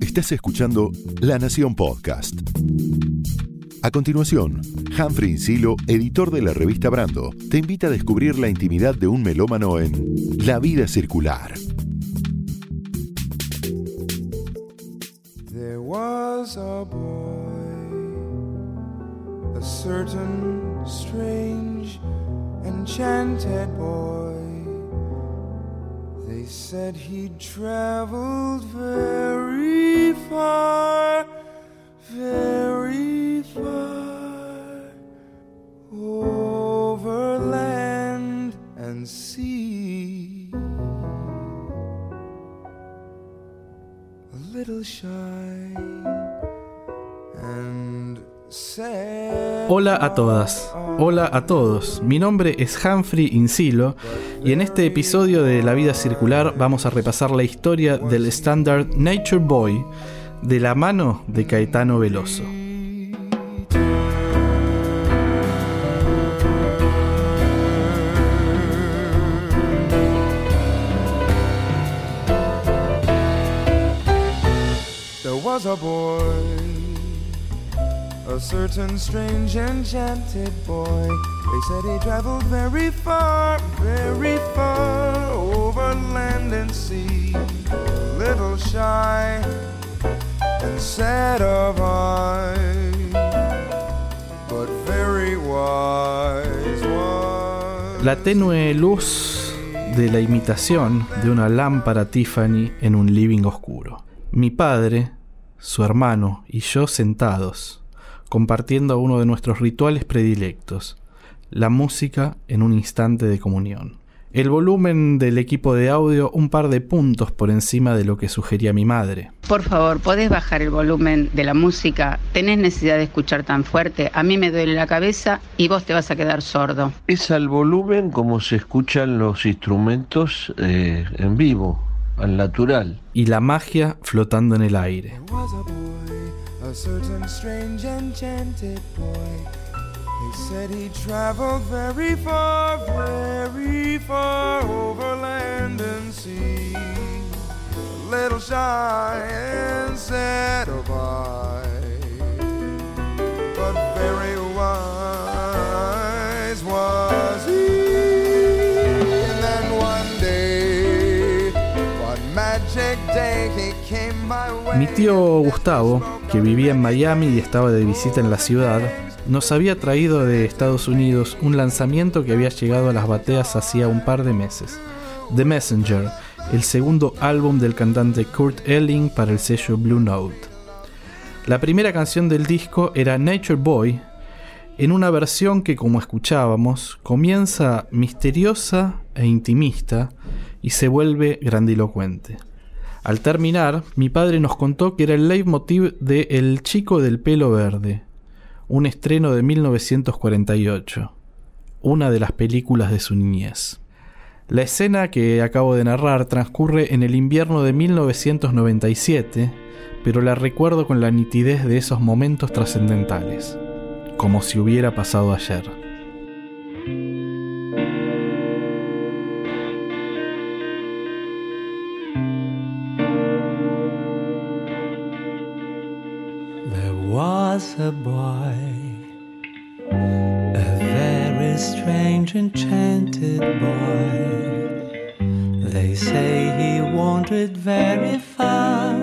Estás escuchando La Nación Podcast. A continuación, Humphrey Insilo, editor de la revista Brando, te invita a descubrir la intimidad de un melómano en La vida circular. There was a boy, a certain strange, enchanted boy. They said he'd traveled very far, very far, over land and sea. A little shy and. Hola a todas, hola a todos. Mi nombre es Humphrey Insilo y en este episodio de La Vida Circular vamos a repasar la historia del estándar Nature Boy de la mano de Caetano Veloso. There was a boy, a certain strange enchanted boy. They said he traveled very far, very far over land and sea. Little shy and sad of eye, but very wise. La tenue luz de la imitación de una lámpara Tiffany en un living oscuro. Mi padre, su hermano y yo sentados, compartiendo uno de nuestros rituales predilectos, la música en un instante de comunión. El volumen del equipo de audio un par de puntos por encima de lo que sugería mi madre. Por favor, ¿podés bajar el volumen de la música? ¿Tenés necesidad de escuchar tan fuerte? A mí me duele la cabeza y vos te vas a quedar sordo. Es al volumen como se escuchan los instrumentos eh, en vivo, al natural. Y la magia flotando en el aire. A certain strange enchanted boy. They said he traveled very far, very far over land and sea. A little shy and sad of eye, Mi tío Gustavo, que vivía en Miami y estaba de visita en la ciudad, nos había traído de Estados Unidos un lanzamiento que había llegado a las bateas hacía un par de meses. The Messenger, el segundo álbum del cantante Kurt Elling para el sello Blue Note. La primera canción del disco era Nature Boy, en una versión que, como escuchábamos, comienza misteriosa e intimista y se vuelve grandilocuente. Al terminar, mi padre nos contó que era el leitmotiv de El chico del pelo verde, un estreno de 1948, una de las películas de su niñez. La escena que acabo de narrar transcurre en el invierno de 1997, pero la recuerdo con la nitidez de esos momentos trascendentales, como si hubiera pasado ayer. There was a boy, a very strange, enchanted boy. They say he wandered very far,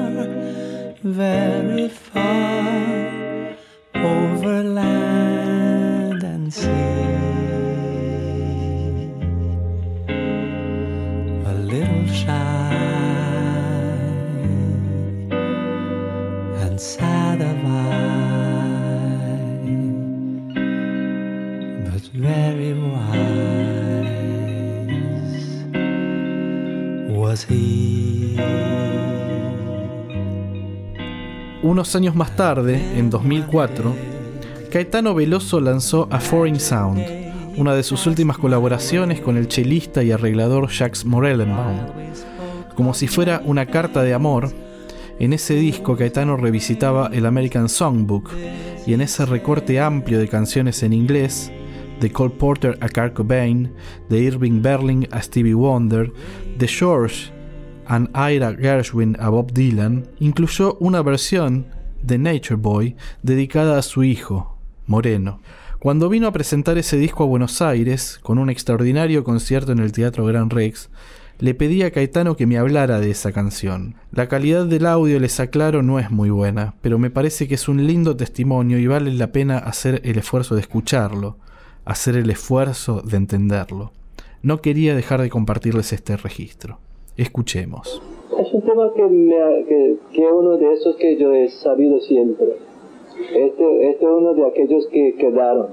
very far Unos años más tarde, en 2004, Caetano Veloso lanzó A Foreign Sound, una de sus últimas colaboraciones con el chelista y arreglador Jacques Morellenbaum. Como si fuera una carta de amor, en ese disco Caetano revisitaba el American Songbook y en ese recorte amplio de canciones en inglés, de Cole Porter a Kurt Cobain, de Irving Berlin a Stevie Wonder, de George An Ira Gershwin a Bob Dylan, incluyó una versión de Nature Boy dedicada a su hijo, Moreno. Cuando vino a presentar ese disco a Buenos Aires, con un extraordinario concierto en el Teatro Gran Rex, le pedí a Caetano que me hablara de esa canción. La calidad del audio, les aclaro, no es muy buena, pero me parece que es un lindo testimonio y vale la pena hacer el esfuerzo de escucharlo, hacer el esfuerzo de entenderlo. No quería dejar de compartirles este registro. Escuchemos. Es un tema que, me, que, que uno de esos que yo he sabido siempre. Este, este es uno de aquellos que quedaron,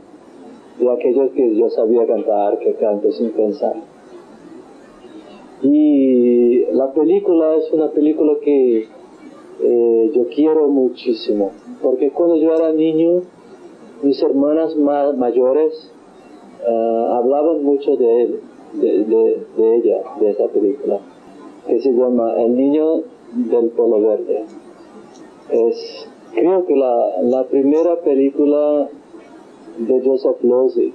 de aquellos que yo sabía cantar, que canto sin pensar. Y la película es una película que eh, yo quiero muchísimo, porque cuando yo era niño, mis hermanas ma mayores uh, hablaban mucho de él, de, de, ella, de esa película, que se llama El niño del polo verde. Es, creo que la, la primera película de Joseph Losey,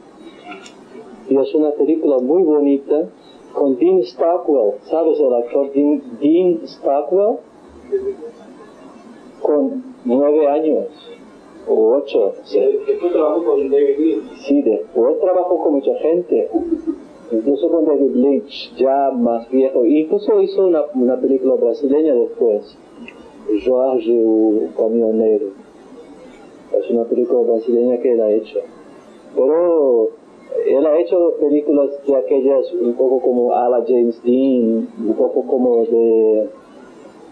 y es una película muy bonita, con Dean Stockwell, ¿sabes el actor Dean, Dean Stockwell? Con nueve años o ocho. Sí. Después trabajó con David Lynch. Sí, después trabajó con mucha gente. Incluso con David Lynch, ya más viejo. Incluso hizo una, una película brasileña después. Jorge, o camionero. Es una película brasileña que él ha hecho. Pero él ha hecho películas de aquellas un poco como a la James Dean, un poco como de...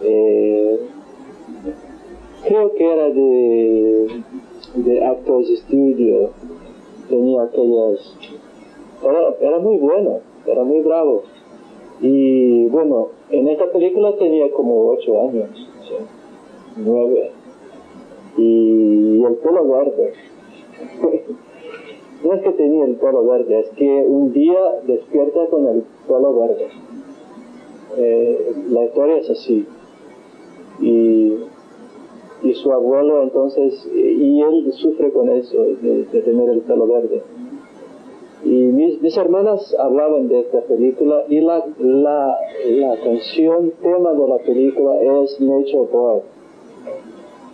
Eh, creo que era de, de Actors Studio, tenía aquellas... Era, era muy bueno, era muy bravo. Y bueno, en esta película tenía como ocho años, ¿sí? nueve. Y el pelo verde. no es que tenía el pelo verde, es que un día despierta con el pelo verde. Eh, la historia es así. Y, y, su abuelo entonces, y él sufre con eso, de, de tener el pelo verde. Y mis, mis, hermanas hablaban de esta película y la, la, la canción tema de la película es Nature Boy,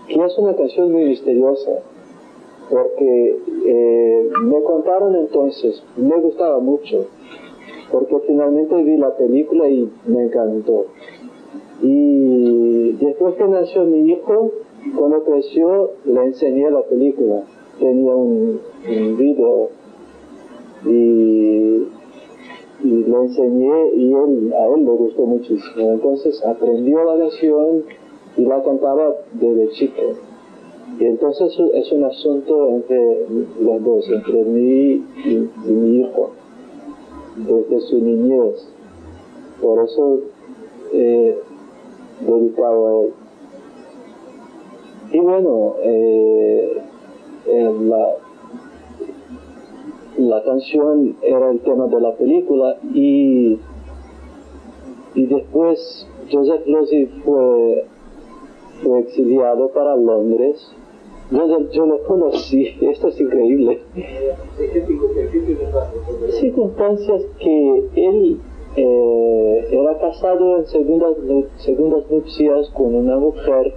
que es una canción muy misteriosa porque eh, me contaron entonces, me gustaba mucho, porque finalmente vi la película y me encantó. Y después que nació mi hijo, cuando creció, le enseñé la película. Tenía un, un video y, le enseñé y él, a él le gustó muchísimo. Entonces aprendió la canción y la cantaba desde chico. Y entonces es un asunto entre los dos, entre mí y, mi hijo, desde su niñez. Por eso eh, dedicado a él. Y bueno, eh, eh, la, la canción era el tema de la película y, y después Joseph Losey fue, fue exiliado para Londres yo, yo lo conocí, esto es increíble. Circunstancias que él eh, era casado en segundas, segundas nupcias con una mujer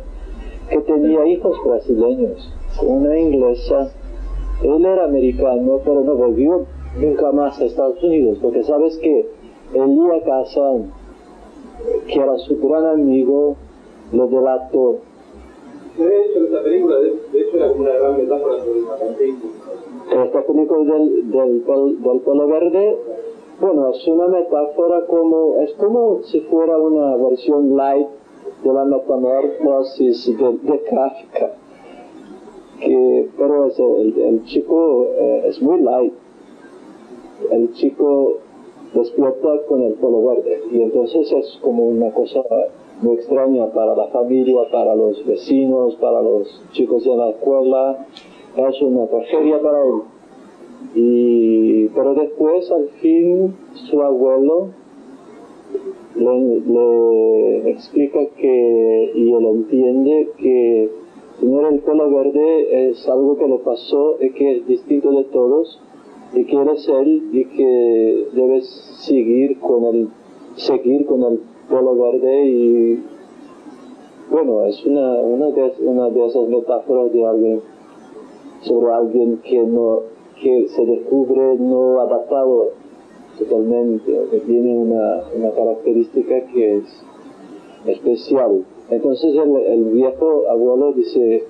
que tenía hijos brasileños, una inglesa. Él era americano, pero no volvió nunca más a Estados Unidos, porque sabes que Elia Kazan, que era su gran amigo, lo delató de hecho, esta película, de, hecho, era como una gran metáfora sobre el macantismo. Esta película del, del, del pelo verde, bueno, es una metáfora como, es como si fuera una versión light de la metamorfosis de, de Kafka. Que, pero es el, el chico eh, es muy light. El chico despierta con el pelo verde y entonces es como una cosa muy extraña para la familia, para los vecinos, para los chicos de la escuela. Es una tragedia para él. Y, pero después, al fin, su abuelo le, le explica que, y él entiende que tener el pelo verde es algo que le pasó y que es distinto de todos y que eres él y que debes seguir con el, seguir con el pelo verde y bueno, es una, una, de, una de esas metáforas de alguien sobre alguien que no que se descubre no adaptado totalmente, que tiene una, una característica que es especial. Entonces el, viejo abuelo dice,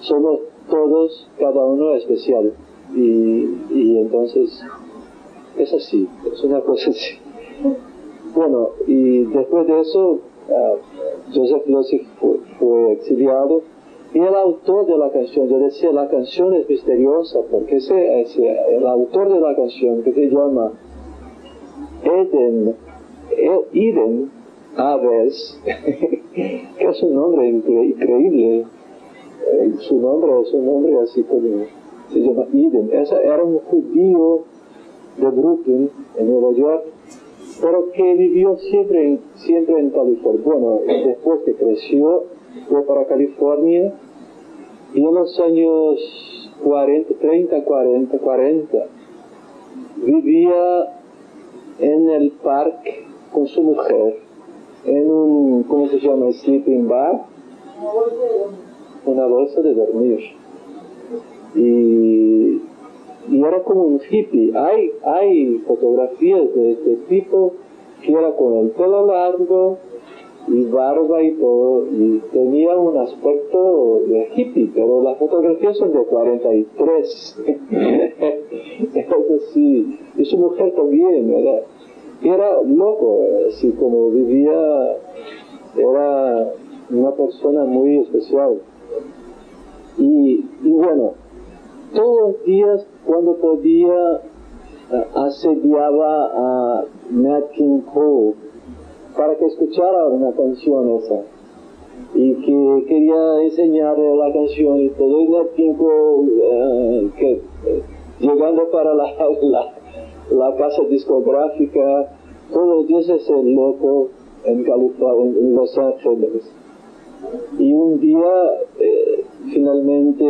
somos todos, cada uno especial. Y, entonces es así, es una cosa así. Bueno, y después de eso, uh, Joseph Losig fue, exiliado y el autor de la canción, yo decía, la canción es misteriosa porque ese, el autor de la canción que se llama Eden, Eden Aves, que es un nombre increíble, eh, su nombre es un nombre así como, se llama Eden, Ese era un judío de Brooklyn, en Nueva York, pero que vivió siempre siempre en California. Bueno, después que creció, fue para California y en los años 40, 30, 40, 40, vivía en el parque con su mujer, en un, ¿cómo se llama? Sleeping bar, una bolsa de dormir. Y y era como un hippie. Hay, hay fotografías de este tipo que era con el pelo largo y barba y todo, y tenía un aspecto de hippie, pero las fotografías son de 43. Eso sí, y su mujer también, era, era loco, así como vivía, era una persona muy especial. Y, y bueno, todos los días cuando podía asediaba a Nat King Cole para que escuchara una canción esa y que quería enseñarle la canción y todo y Nat King Cole que, eh, llegando para la, la, la, casa discográfica todos los días es el loco en California en Los Ángeles y un día eh, finalmente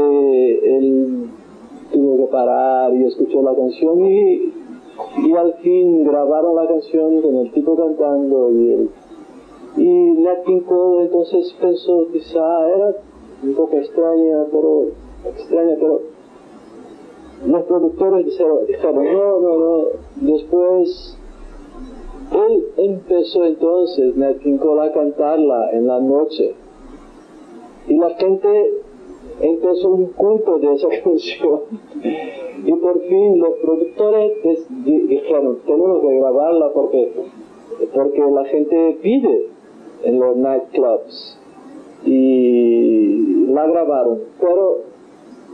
él tuvo que parar y escuchó la canción y, y al fin grabaron la canción con el tipo cantando y él. Y Nat King Cole entonces pensó, quizá era un poco extraña, pero extraña, pero los productores dijeron, no, no, no. Después él empezó entonces, a cantarla en la noche. Y la gente empezó un culto de esa canción. Y por fin los productores dijeron, tenemos que grabarla porque, porque la gente pide en los nightclubs. Y la grabaron, pero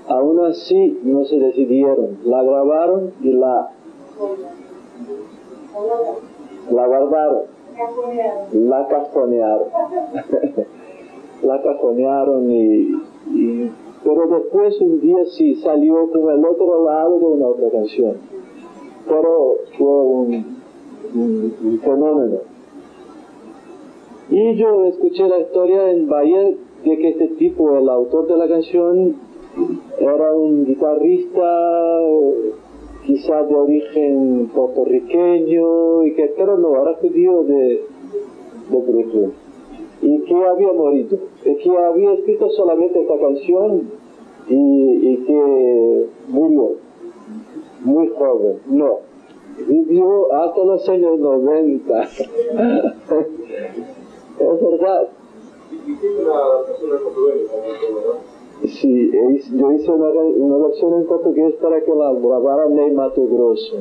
aún así no se decidieron. La grabaron y la, la guardaron. La cajonearon. la cajonearon y pero después un día sí salió con el otro lado de una otra canción. Pero fue un, fenómeno. Y yo escuché la historia en Bahía de que este tipo, el autor de la canción, era un guitarrista quizás de origen puertorriqueño, y que, pero no, era judío de, de Brooklyn y que había morido, y que había escrito solamente esta canción y, y que murió muy joven. No, vivió hasta los años 90. es verdad. Sí, yo hice una, versión en portugués para que la grabara Ney Mato Grosso,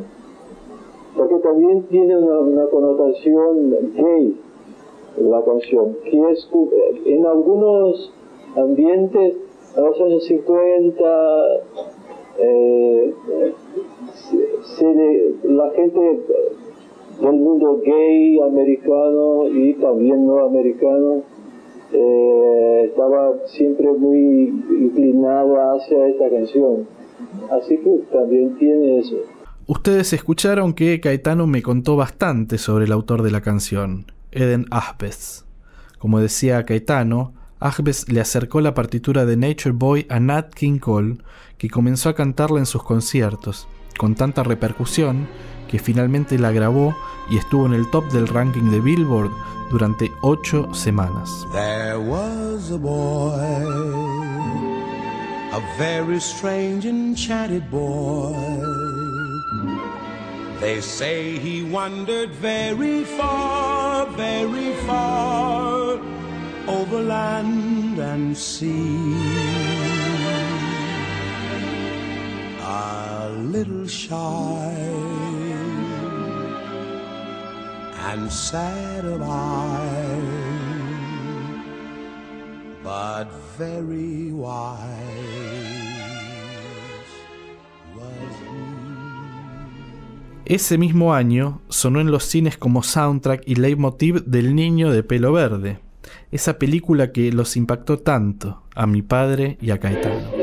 porque también tiene una, connotación gay la canción, que es en algunos ambientes, en los años 50, eh, la gente del mundo gay americano y también no americano eh, estaba siempre muy inclinada hacia esta canción. Así que también tiene eso. Ustedes escucharon que Caetano me contó bastante sobre el autor de la canción. Eden Ahbez. Como decía Caetano, Ahbez le acercó la partitura de Nature Boy a Nat King Cole, que comenzó a cantarla en sus conciertos, con tanta repercusión que finalmente la grabó y estuvo en el top del ranking de Billboard durante ocho semanas. There was a boy, a very strange, enchanted boy. They say he wandered very far, very far over land and sea. Little and sad of. Ese mismo año sonó en los cines como soundtrack y leitmotiv del Niño de pelo verde, esa película que los impactó tanto a mi padre y a Caetano.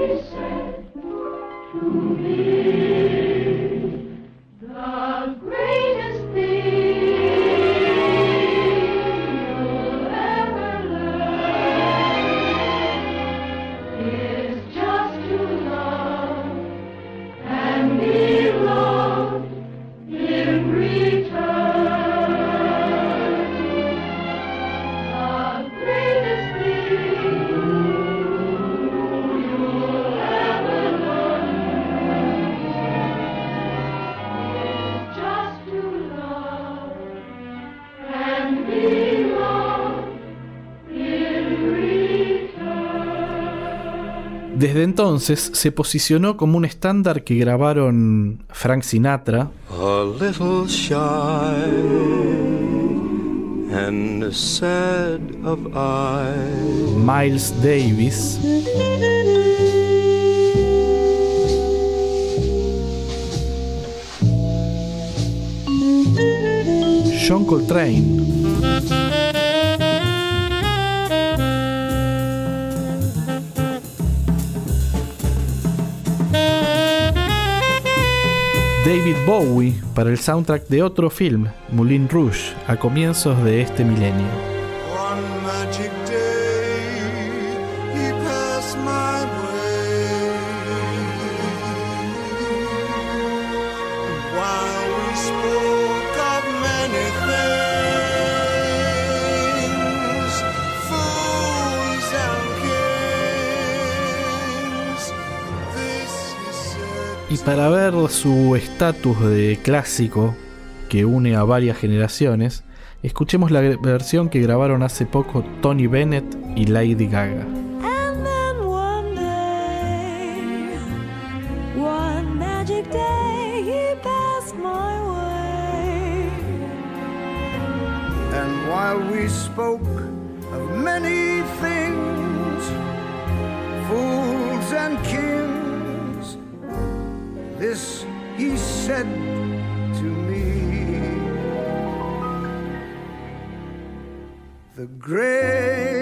Desde entonces se posicionó como un estándar que grabaron Frank Sinatra, A little shy and sad of eye. Miles Davis, John Coltrane, David Bowie para el soundtrack de otro film, Moulin Rouge, a comienzos de este milenio. Para ver su estatus de clásico que une a varias generaciones, escuchemos la versión que grabaron hace poco Tony Bennett y Lady Gaga. And then one day, one magic day, he passed my way. And while we spoke of many things, fools and kings, this he said to me. The greatest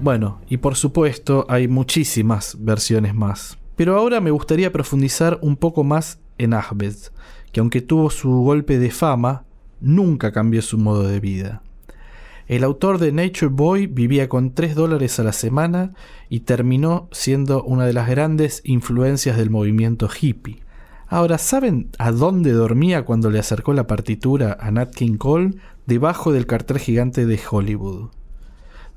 Bueno, y por supuesto hay muchísimas versiones más. Pero ahora me gustaría profundizar un poco más en Ahmed, que aunque tuvo su golpe de fama, nunca cambió su modo de vida. El autor de Nature Boy vivía con 3 dólares a la semana y terminó siendo una de las grandes influencias del movimiento hippie. Ahora, ¿saben a dónde dormía cuando le acercó la partitura a Nat King Cole? Debajo del cartel gigante de Hollywood.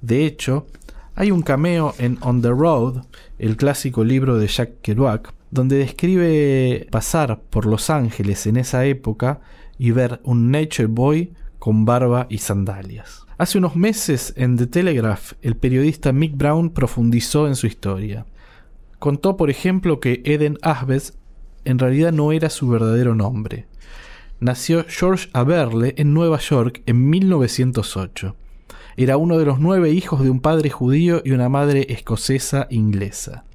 De hecho, hay un cameo en On the Road, el clásico libro de Jack Kerouac, donde describe pasar por Los Ángeles en esa época y ver un Nature Boy con barba y sandalias. Hace unos meses en The Telegraph, el periodista Mick Brown profundizó en su historia. Contó, por ejemplo, que Eden Asbest en realidad no era su verdadero nombre. nació George Aberle en Nueva York en 1908. Era uno de los nueve hijos de un padre judío y una madre escocesa inglesa.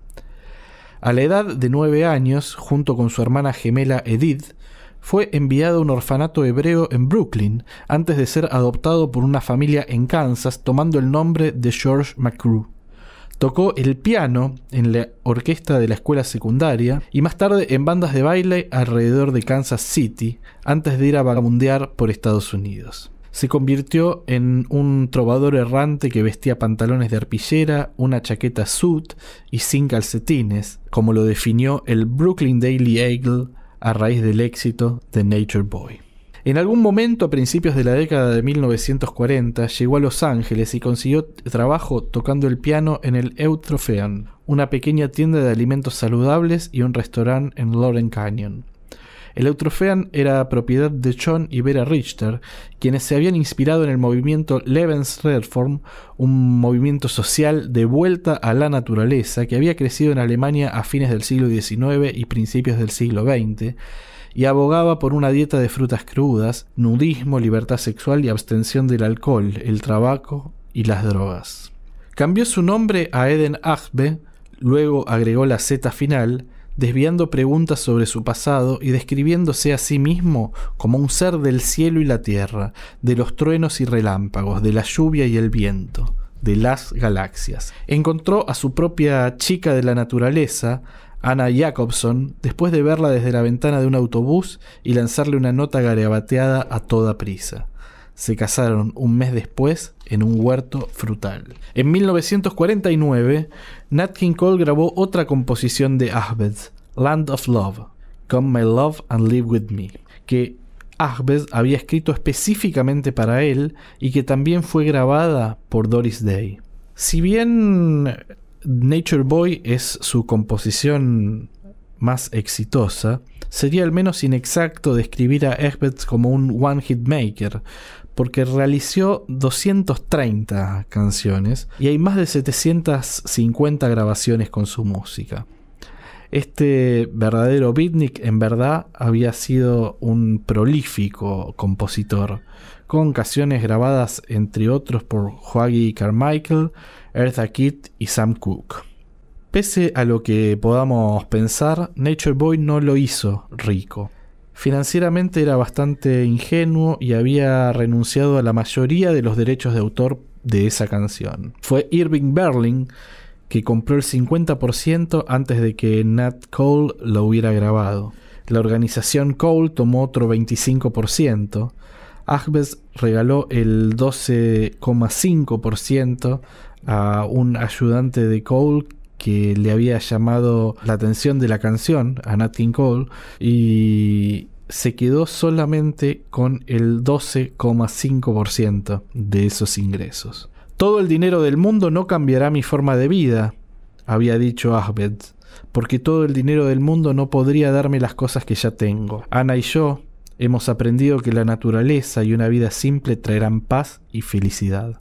A la edad de nueve años, junto con su hermana gemela Edith, fue enviado a un orfanato hebreo en Brooklyn antes de ser adoptado por una familia en Kansas tomando el nombre de George McCrew. Tocó el piano en la orquesta de la escuela secundaria y más tarde en bandas de baile alrededor de Kansas City antes de ir a vagabundear por Estados Unidos. Se convirtió en un trovador errante que vestía pantalones de arpillera, una chaqueta suit y sin calcetines, como lo definió el Brooklyn Daily Eagle a raíz del éxito de Nature Boy. En algún momento a principios de la década de 1940 llegó a Los Ángeles y consiguió trabajo tocando el piano en el Eutropheon, una pequeña tienda de alimentos saludables y un restaurante en Loren Canyon. El Eutropheon era propiedad de John y Vera Richter, quienes se habían inspirado en el movimiento Lebensreform, un movimiento social de vuelta a la naturaleza que había crecido en Alemania a fines del siglo XIX y principios del siglo XX, y abogaba por una dieta de frutas crudas, nudismo, libertad sexual y abstención del alcohol, el tabaco y las drogas. Cambió su nombre a Eden Achbe, luego agregó la Z final, desviando preguntas sobre su pasado y describiéndose a sí mismo como un ser del cielo y la tierra, de los truenos y relámpagos, de la lluvia y el viento, de las galaxias. Encontró a su propia chica de la naturaleza, Anna Jacobson después de verla desde la ventana de un autobús y lanzarle una nota garabateada a toda prisa. Se casaron un mes después en un huerto frutal. En 1949, Nat King Cole grabó otra composición de Ahmed, Land of Love, Come My Love and Live With Me, que Ahmed había escrito específicamente para él y que también fue grabada por Doris Day. Si bien Nature Boy es su composición más exitosa, sería al menos inexacto describir a Egberts como un one hit maker, porque realizó 230 canciones y hay más de 750 grabaciones con su música. Este verdadero beatnik en verdad había sido un prolífico compositor, con canciones grabadas entre otros por Hoagie Carmichael, Eartha Kitt y Sam Cooke. Pese a lo que podamos pensar, Nature Boy no lo hizo rico. Financieramente era bastante ingenuo y había renunciado a la mayoría de los derechos de autor de esa canción. Fue Irving Berlin que compró el 50% antes de que Nat Cole lo hubiera grabado. La organización Cole tomó otro 25%. Ahbez regaló el 12,5% a un ayudante de Cole que le había llamado la atención de la canción, a Nat King Cole, y se quedó solamente con el 12,5% de esos ingresos. Todo el dinero del mundo no cambiará mi forma de vida, había dicho Ahmed, porque todo el dinero del mundo no podría darme las cosas que ya tengo. Ana y yo hemos aprendido que la naturaleza y una vida simple traerán paz y felicidad.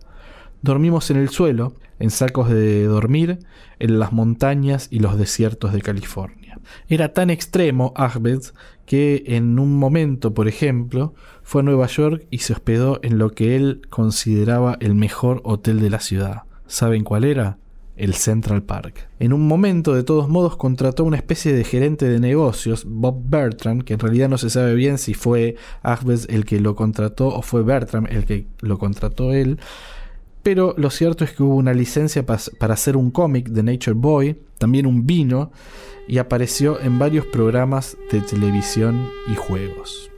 Dormimos en el suelo, en sacos de dormir, en las montañas y los desiertos de California. Era tan extremo Ahmed que en un momento, por ejemplo, fue a Nueva York y se hospedó en lo que él consideraba el mejor hotel de la ciudad. ¿Saben cuál era? El Central Park. En un momento, de todos modos, contrató una especie de gerente de negocios, Bob Bertram, que en realidad no se sabe bien si fue Ahmed el que lo contrató o fue Bertram el que lo contrató él, pero lo cierto es que hubo una licencia para hacer un cómic de Nature Boy, también un vino, y apareció en varios programas de televisión y juegos.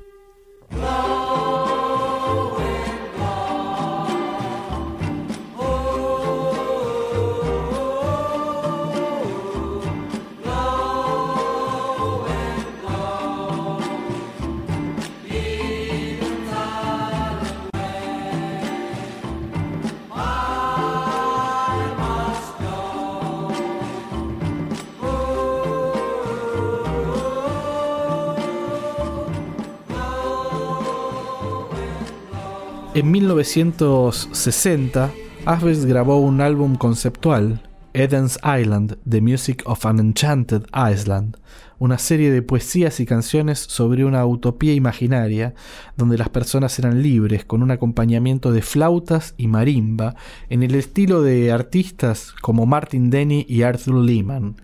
En 1960, Asbest grabó un álbum conceptual, Eden's Island, The Music of an Enchanted Island, una serie de poesías y canciones sobre una utopía imaginaria donde las personas eran libres con un acompañamiento de flautas y marimba en el estilo de artistas como Martin Denny y Arthur Lehman.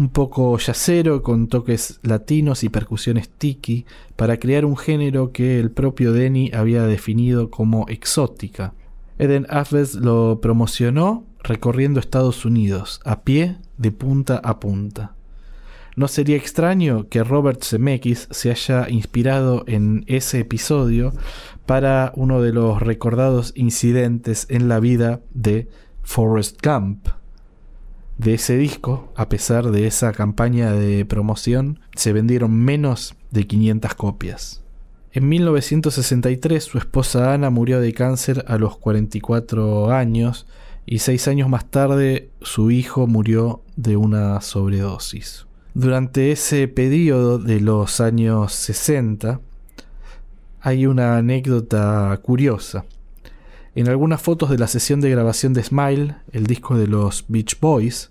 Un poco yacero con toques latinos y percusiones tiki para crear un género que el propio Denny había definido como exótica. Eden Aves lo promocionó recorriendo Estados Unidos a pie de punta a punta. No sería extraño que Robert Zemeckis se haya inspirado en ese episodio para uno de los recordados incidentes en la vida de Forrest Gump. De ese disco, a pesar de esa campaña de promoción, se vendieron menos de 500 copias. En 1963 su esposa Ana murió de cáncer a los 44 años y seis años más tarde su hijo murió de una sobredosis. Durante ese periodo de los años 60 hay una anécdota curiosa. En algunas fotos de la sesión de grabación de Smile, el disco de los Beach Boys,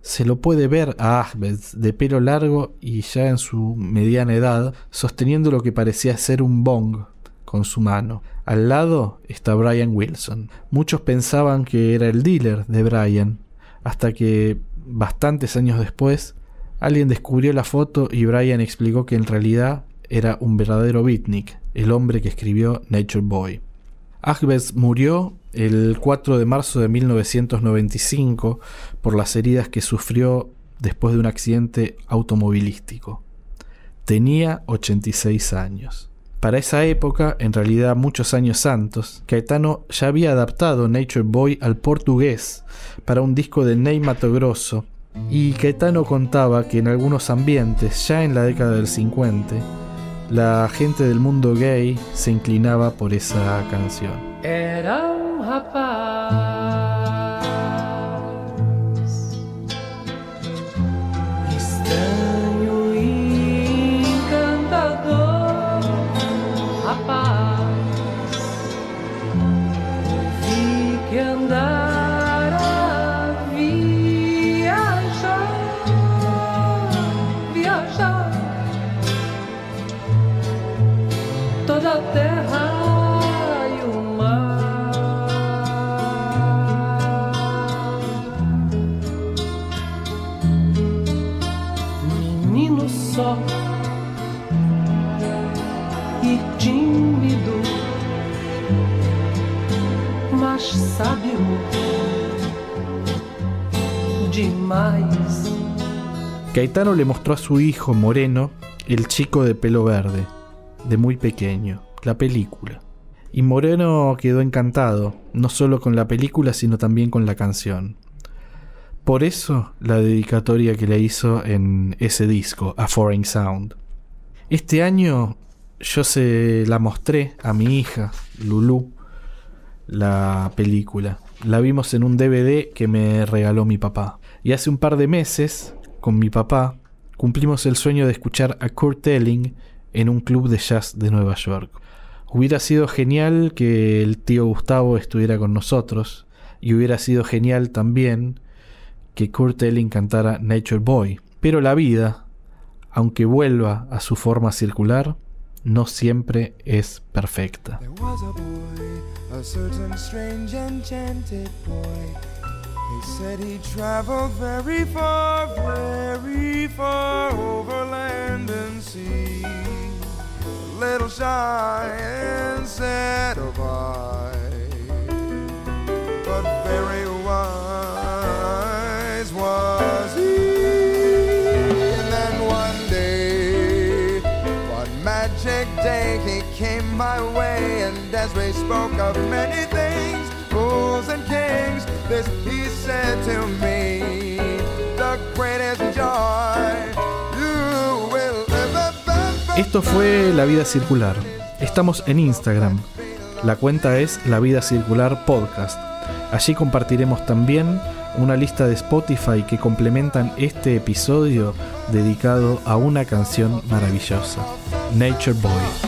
se lo puede ver a Ahmed de pelo largo y ya en su mediana edad, sosteniendo lo que parecía ser un bong con su mano. Al lado está Brian Wilson. Muchos pensaban que era el dealer de Brian, hasta que, bastantes años después, alguien descubrió la foto y Brian explicó que en realidad era un verdadero beatnik, el hombre que escribió Nature Boy. Ahmed murió el 4 de marzo de 1995 por las heridas que sufrió después de un accidente automovilístico. Tenía 86 años. Para esa época, en realidad muchos años antes, Caetano ya había adaptado Nature Boy al portugués para un disco de Ney Mato Grosso, y Caetano contaba que en algunos ambientes, ya en la década del 50, la gente del mundo gay se inclinaba por esa canción. E. Caetano le mostró a su hijo Moreno El chico de pelo verde, de muy pequeño, la película. Y Moreno quedó encantado, no solo con la película, sino también con la canción. Por eso la dedicatoria que le hizo en ese disco, A Foreign Sound. Este año yo se la mostré a mi hija, Lulu, la película. La vimos en un DVD que me regaló mi papá. Y hace un par de meses, con mi papá, cumplimos el sueño de escuchar a Kurt Elling en un club de jazz de Nueva York. Hubiera sido genial que el tío Gustavo estuviera con nosotros y hubiera sido genial también que Kurt Elling cantara Nature Boy. Pero la vida, aunque vuelva a su forma circular, no siempre es perfecta. They said he traveled very far, very far over land and sea. Little shy and sad of Esto fue La Vida Circular. Estamos en Instagram. La cuenta es La Vida Circular Podcast. Allí compartiremos también una lista de Spotify que complementan este episodio dedicado a una canción maravillosa, Nature Boy.